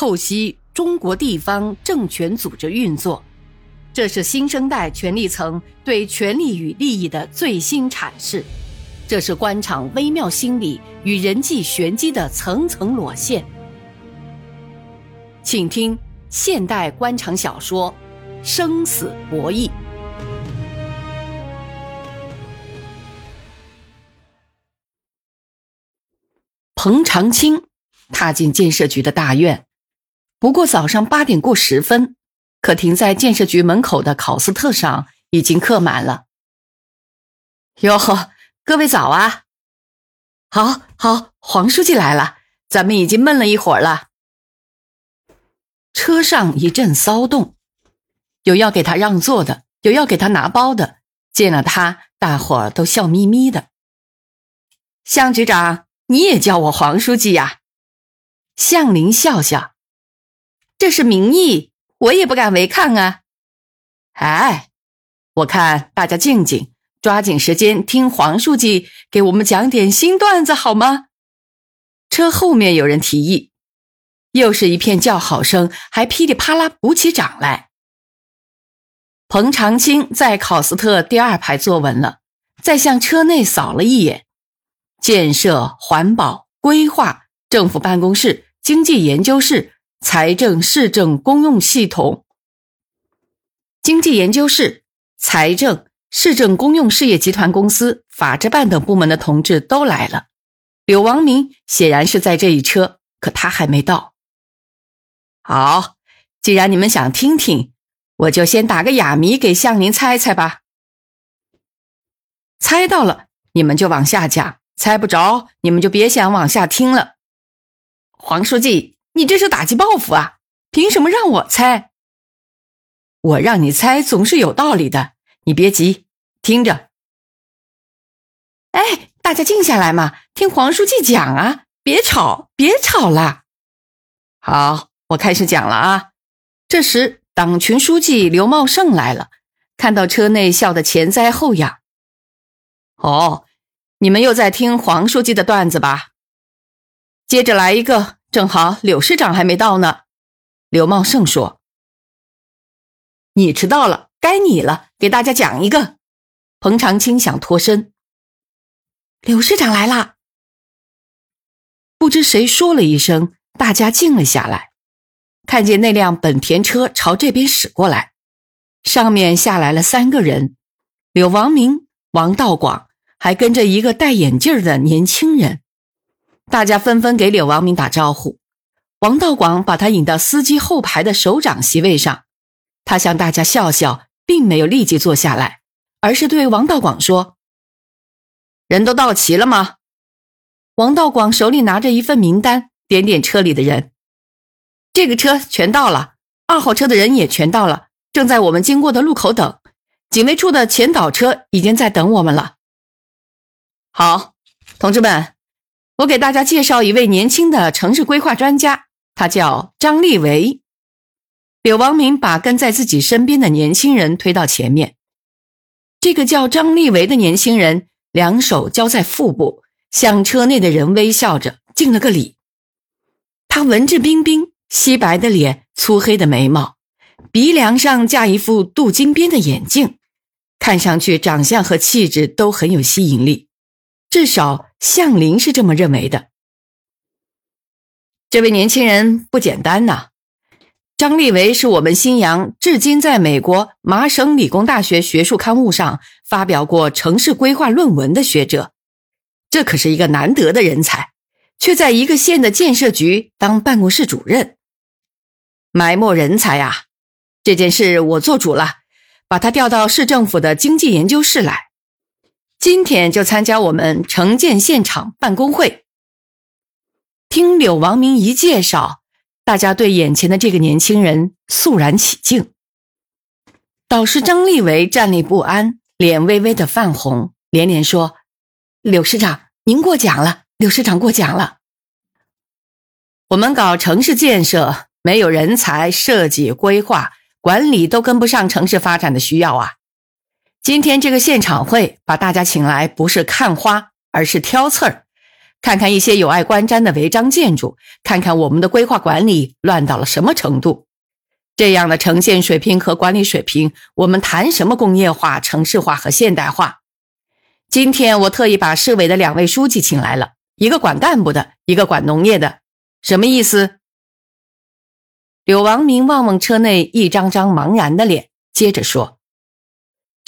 透析中国地方政权组织运作，这是新生代权力层对权力与利益的最新阐释，这是官场微妙心理与人际玄机的层层裸现。请听现代官场小说《生死博弈》。彭长青踏进建设局的大院，不过早上八点过十分，可停在建设局门口的考斯特上已经客满了。哟呵，各位早啊！好，好，黄书记来了，咱们已经闷了一会儿了。车上一阵骚动，有要给他让座的，有要给他拿包的。见了他，大伙儿都笑眯眯的。向局长。你也叫我黄书记呀？向林笑笑，这是民意，我也不敢违抗啊。哎，我看大家静静，抓紧时间听黄书记给我们讲点新段子好吗？车后面有人提议，又是一片叫好声，还噼里啪啦鼓起掌来。彭长青在考斯特第二排坐稳了，再向车内扫了一眼。建设、环保、规划、政府办公室、经济研究室、财政、市政公用系统、经济研究室、财政、市政公用事业集团公司、法制办等部门的同志都来了。柳王明显然是在这一车，可他还没到。好，既然你们想听听，我就先打个哑谜给向林猜猜吧。猜到了，你们就往下讲。猜不着，你们就别想往下听了。黄书记，你这是打击报复啊！凭什么让我猜？我让你猜总是有道理的。你别急，听着。哎，大家静下来嘛，听黄书记讲啊！别吵，别吵了。好，我开始讲了啊。这时，党群书记刘茂盛来了，看到车内笑得前栽后仰。哦。你们又在听黄书记的段子吧？接着来一个，正好柳市长还没到呢。刘茂盛说：“你迟到了，该你了，给大家讲一个。”彭长青想脱身。柳市长来了，不知谁说了一声，大家静了下来，看见那辆本田车朝这边驶过来，上面下来了三个人：柳王明、王道广。还跟着一个戴眼镜的年轻人，大家纷纷给柳王明打招呼。王道广把他引到司机后排的首长席位上，他向大家笑笑，并没有立即坐下来，而是对王道广说：“人都到齐了吗？”王道广手里拿着一份名单，点点车里的人：“这个车全到了，二号车的人也全到了，正在我们经过的路口等。警卫处的前导车已经在等我们了。”好，同志们，我给大家介绍一位年轻的城市规划专家，他叫张立维。柳王明把跟在自己身边的年轻人推到前面。这个叫张立维的年轻人，两手交在腹部，向车内的人微笑着敬了个礼。他文质彬彬，皙白的脸，粗黑的眉毛，鼻梁上架一副镀金边的眼镜，看上去长相和气质都很有吸引力。至少向林是这么认为的。这位年轻人不简单呐，张立维是我们新阳至今在美国麻省理工大学学术刊物上发表过城市规划论文的学者，这可是一个难得的人才，却在一个县的建设局当办公室主任，埋没人才啊！这件事我做主了，把他调到市政府的经济研究室来。今天就参加我们城建现场办公会。听柳王明一介绍，大家对眼前的这个年轻人肃然起敬。导师张立维站立不安，脸微微的泛红，连连说：“柳市长，您过奖了。柳市长过奖了。我们搞城市建设，没有人才，设计、规划、管理都跟不上城市发展的需要啊。”今天这个现场会把大家请来，不是看花，而是挑刺儿，看看一些有碍观瞻的违章建筑，看看我们的规划管理乱到了什么程度。这样的呈现水平和管理水平，我们谈什么工业化、城市化和现代化？今天我特意把市委的两位书记请来了，一个管干部的，一个管农业的，什么意思？柳王明望望车内一张张茫然的脸，接着说。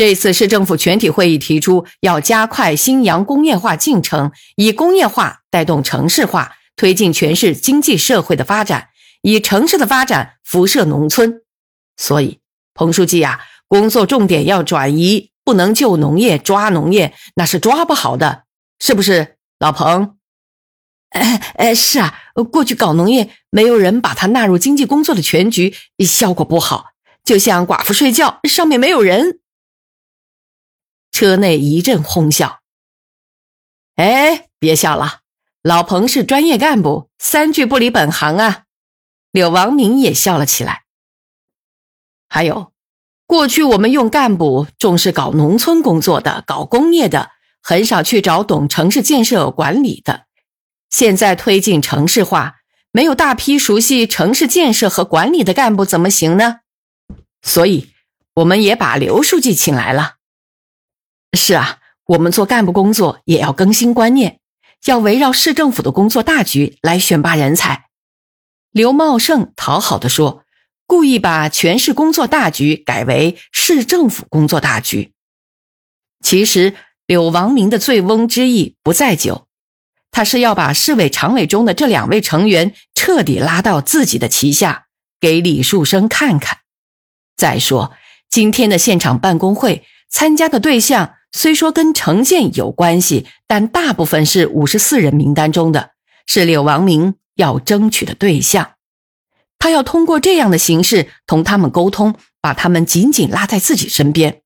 这次市政府全体会议提出，要加快新阳工业化进程，以工业化带动城市化，推进全市经济社会的发展，以城市的发展辐射农村。所以，彭书记啊，工作重点要转移，不能就农业抓农业，那是抓不好的，是不是，老彭？哎哎，是啊，过去搞农业，没有人把它纳入经济工作的全局，效果不好，就像寡妇睡觉，上面没有人。车内一阵哄笑。哎，别笑了，老彭是专业干部，三句不离本行啊。柳王明也笑了起来。还有，过去我们用干部重视搞农村工作的、搞工业的，很少去找懂城市建设管理的。现在推进城市化，没有大批熟悉城市建设和管理的干部怎么行呢？所以，我们也把刘书记请来了。是啊，我们做干部工作也要更新观念，要围绕市政府的工作大局来选拔人才。刘茂盛讨好的说，故意把全市工作大局改为市政府工作大局。其实柳王明的醉翁之意不在酒，他是要把市委常委中的这两位成员彻底拉到自己的旗下，给李树生看看。再说今天的现场办公会参加的对象。虽说跟城建有关系，但大部分是五十四人名单中的，是柳王明要争取的对象。他要通过这样的形式同他们沟通，把他们紧紧拉在自己身边。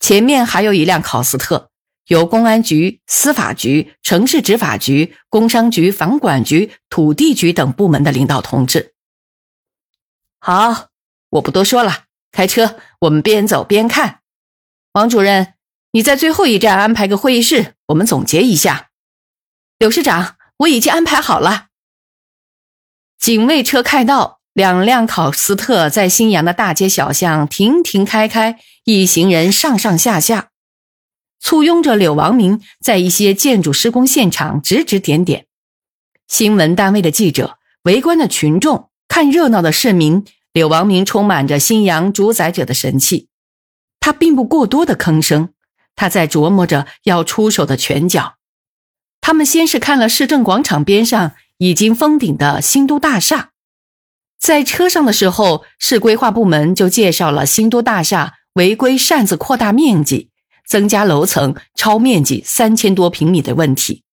前面还有一辆考斯特，由公安局、司法局、城市执法局、工商局、房管局、土地局等部门的领导同志。好，我不多说了，开车，我们边走边看。王主任。你在最后一站安排个会议室，我们总结一下。柳市长，我已经安排好了。警卫车开道，两辆考斯特在新阳的大街小巷停停开开，一行人上上下下，簇拥着柳王明，在一些建筑施工现场指指点点。新闻单位的记者、围观的群众、看热闹的市民，柳王明充满着新阳主宰者的神气。他并不过多的吭声。他在琢磨着要出手的拳脚。他们先是看了市政广场边上已经封顶的新都大厦，在车上的时候，市规划部门就介绍了新都大厦违规擅自扩大面积、增加楼层、超面积三千多平米的问题。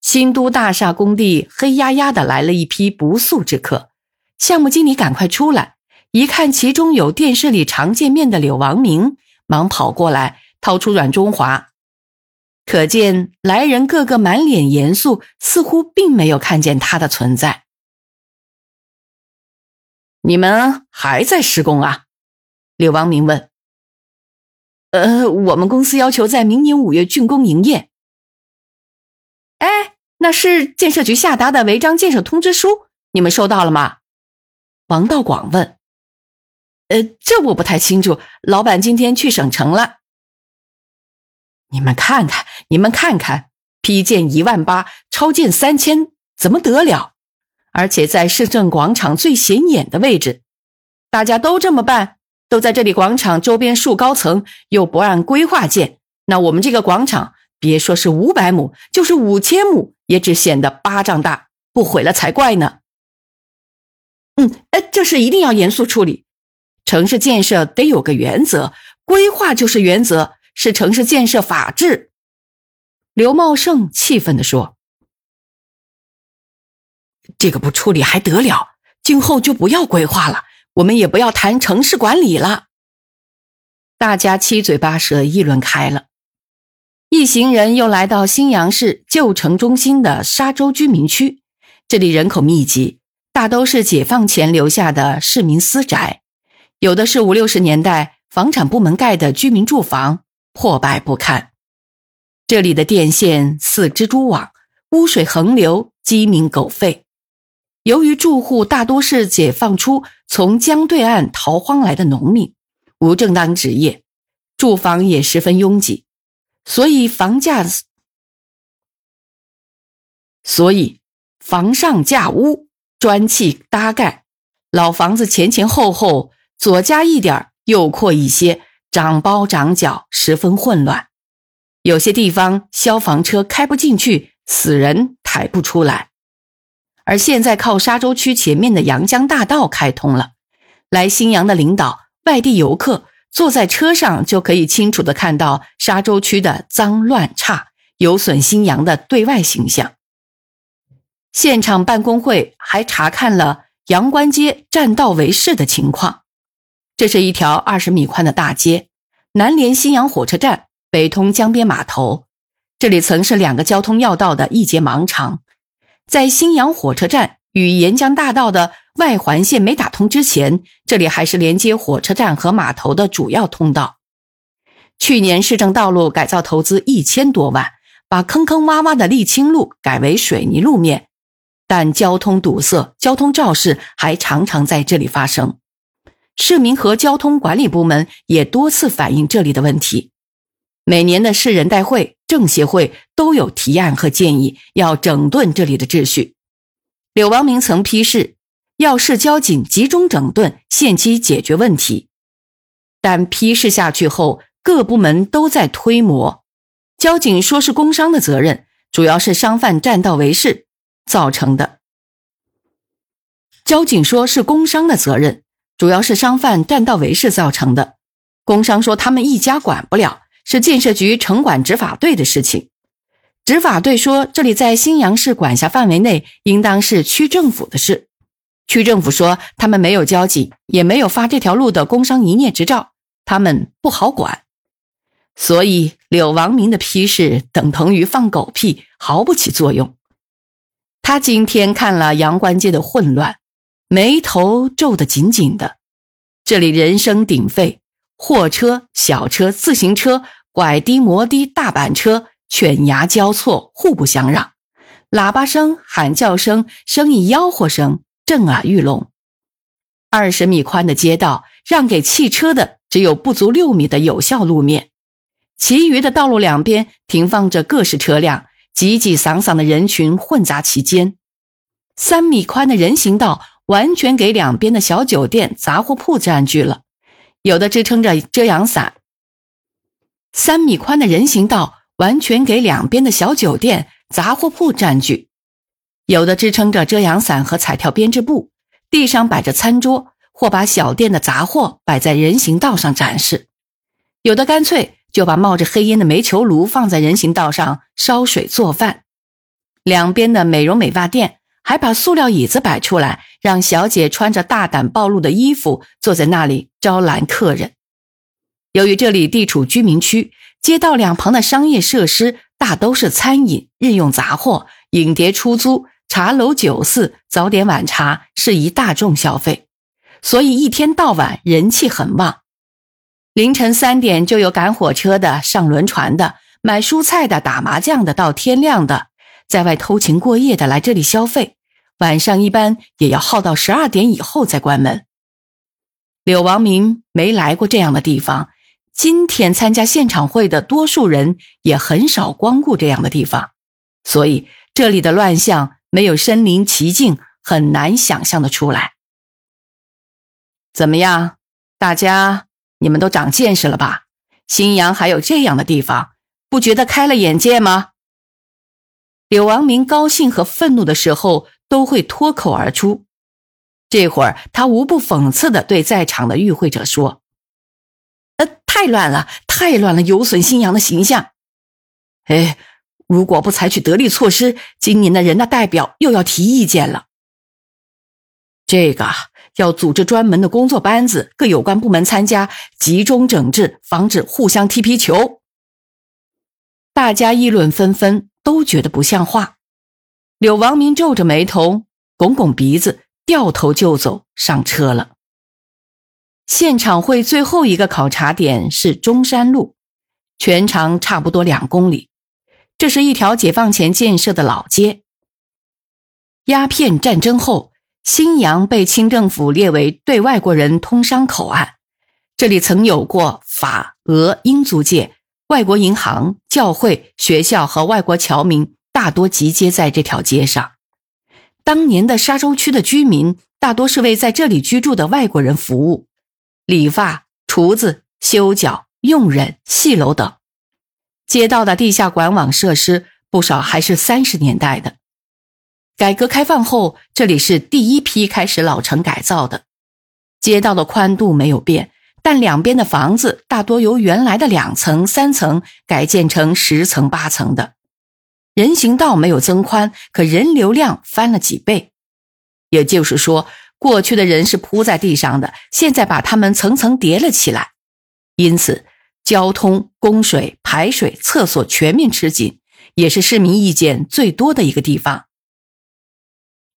新都大厦工地黑压压的来了一批不速之客，项目经理赶快出来，一看其中有电视里常见面的柳王明，忙跑过来。掏出阮中华，可见来人个个满脸严肃，似乎并没有看见他的存在。你们还在施工啊？柳王明问。呃，我们公司要求在明年五月竣工营业。哎，那是建设局下达的违章建设通知书，你们收到了吗？王道广问。呃，这我不太清楚，老板今天去省城了。你们看看，你们看看，批建一万八，超建三千，怎么得了？而且在市政广场最显眼的位置，大家都这么办，都在这里广场周边树高层，又不按规划建，那我们这个广场，别说是五百亩，就是五千亩，也只显得巴掌大，不毁了才怪呢。嗯，哎，这事一定要严肃处理。城市建设得有个原则，规划就是原则。是城市建设法治，刘茂盛气愤地说：“这个不处理还得了？今后就不要规划了，我们也不要谈城市管理了。”大家七嘴八舌议论开了。一行人又来到新阳市旧城中心的沙洲居民区，这里人口密集，大都是解放前留下的市民私宅，有的是五六十年代房产部门盖的居民住房。破败不堪，这里的电线似蜘蛛网，污水横流，鸡鸣狗吠。由于住户大多是解放出从江对岸逃荒来的农民，无正当职业，住房也十分拥挤，所以房价，所以房上架屋，砖砌搭盖，老房子前前后后左加一点右扩一些，长包长角，十分混乱。有些地方消防车开不进去，死人抬不出来。而现在靠沙洲区前面的阳江大道开通了，来新阳的领导、外地游客坐在车上就可以清楚的看到沙洲区的脏乱差，有损新阳的对外形象。现场办公会还查看了阳关街占道为市的情况。这是一条二十米宽的大街，南连新阳火车站，北通江边码头，这里曾是两个交通要道的一节盲肠。在新阳火车站与沿江大道的外环线没打通之前，这里还是连接火车站和码头的主要通道。去年市政道路改造投资一千多万，把坑坑洼洼的沥青路改为水泥路面，但交通堵塞、交通肇事还常常在这里发生。市民和交通管理部门也多次反映这里的问题。每年的市人代会、政协会都有提案和建议，要整顿这里的秩序。柳王明曾批示，要市交警集中整顿，限期解决问题。但批示下去后，各部门都在推磨。交警说是工商的责任，主要是商贩占道为市造成的。交警说是工商的责任，主要是商贩占道为市造成的。工商说他们一家管不了。是建设局城管执法队的事情。执法队说，这里在新阳市管辖范围内，应当是区政府的事。区政府说，他们没有交警，也没有发这条路的工商营业执照，他们不好管。所以，柳王明的批示等同于放狗屁，毫不起作用。他今天看了阳关街的混乱，眉头皱得紧紧的。这里人声鼎沸。货车、小车、自行车、拐的、摩的、大板车，犬牙交错，互不相让。喇叭声、喊叫声、生意吆喝声震耳欲聋。二十米宽的街道，让给汽车的只有不足六米的有效路面，其余的道路两边停放着各式车辆，挤挤搡搡的人群混杂其间。三米宽的人行道，完全给两边的小酒店、杂货铺占据了。有的支撑着遮阳伞，三米宽的人行道完全给两边的小酒店、杂货铺占据；有的支撑着遮阳伞和彩条编织布，地上摆着餐桌，或把小店的杂货摆在人行道上展示；有的干脆就把冒着黑烟的煤球炉放在人行道上烧水做饭。两边的美容美发店还把塑料椅子摆出来。让小姐穿着大胆暴露的衣服坐在那里招揽客人。由于这里地处居民区，街道两旁的商业设施大都是餐饮、日用杂货、影碟出租、茶楼、酒肆、早点晚茶，适宜大众消费，所以一天到晚人气很旺。凌晨三点就有赶火车的、上轮船的、买蔬菜的、打麻将的，到天亮的，在外偷情过夜的来这里消费。晚上一般也要耗到十二点以后再关门。柳王明没来过这样的地方，今天参加现场会的多数人也很少光顾这样的地方，所以这里的乱象没有身临其境很难想象的出来。怎么样，大家你们都长见识了吧？新阳还有这样的地方，不觉得开了眼界吗？柳王明高兴和愤怒的时候。都会脱口而出。这会儿，他无不讽刺的对在场的与会者说：“呃，太乱了，太乱了，有损新阳的形象。哎，如果不采取得力措施，今年的人大代表又要提意见了。这个要组织专门的工作班子，各有关部门参加，集中整治，防止互相踢皮球。”大家议论纷纷，都觉得不像话。柳王明皱着眉头，拱拱鼻子，掉头就走上车了。现场会最后一个考察点是中山路，全长差不多两公里。这是一条解放前建设的老街。鸦片战争后，新阳被清政府列为对外国人通商口岸，这里曾有过法、俄、英租界、外国银行、教会、学校和外国侨民大多集结在这条街上。当年的沙洲区的居民大多是为在这里居住的外国人服务，理发、厨子、修脚、佣人、戏楼等。街道的地下管网设施不少还是三十年代的。改革开放后，这里是第一批开始老城改造的。街道的宽度没有变，但两边的房子大多由原来的两层、三层改建成十层、八层的。人行道没有增宽，可人流量翻了几倍。也就是说，过去的人是铺在地上的，现在把它们层层叠了起来。因此，交通、供水、排水、厕所全面吃紧，也是市民意见最多的一个地方。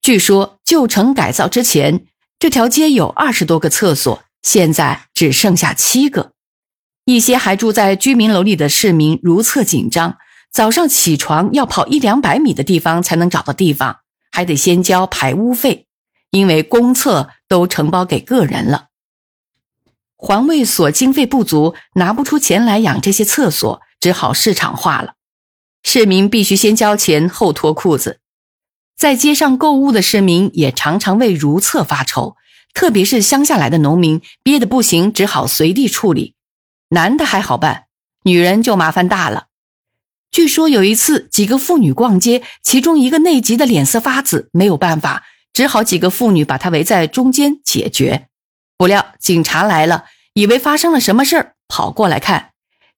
据说旧城改造之前，这条街有二十多个厕所，现在只剩下七个。一些还住在居民楼里的市民如厕紧张，早上起床要跑一两百米的地方才能找到地方，还得先交排污费，因为公厕都承包给个人了。环卫所经费不足，拿不出钱来养这些厕所，只好市场化了。市民必须先交钱后脱裤子。在街上购物的市民也常常为如厕发愁，特别是乡下来的农民，憋得不行，只好随地处理。男的还好办，女人就麻烦大了。据说有一次，几个妇女逛街，其中一个内急的脸色发紫，没有办法，只好几个妇女把她围在中间解决。不料警察来了，以为发生了什么事儿，跑过来看。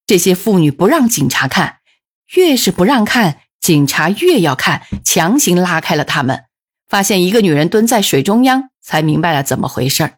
这些妇女不让警察看，越是不让看。警察越要看，强行拉开了他们，发现一个女人蹲在水中央，才明白了怎么回事儿。